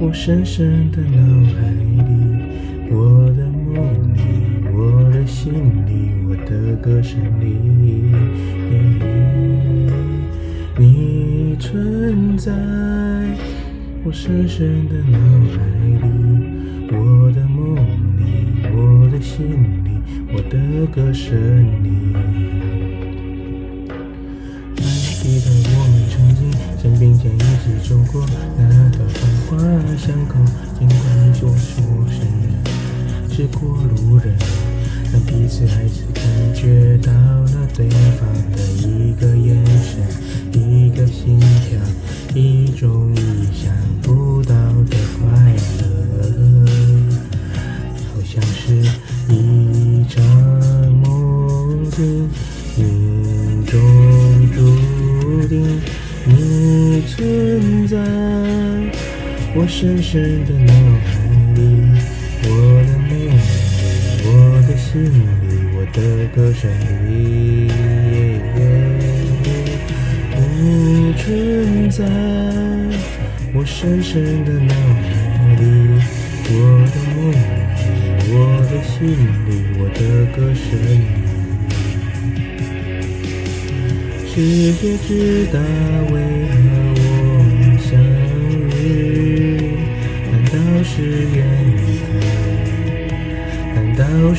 我深深的脑海里，我的梦里，我的心里，我的歌声里。你存在我深深的脑海里，我的梦里，我的心里，我的歌声里。爱肩并肩一起走过那条繁华巷口，尽管你说是陌生人，是过路人，但彼此还是感觉到了对方的一个眼神，一个心跳，一种存在我深深的脑海里，我的梦里，我的心里，我的歌声里。你存在我深深的脑海里，我的梦里，我的心里，我的歌声里。世界之大，为何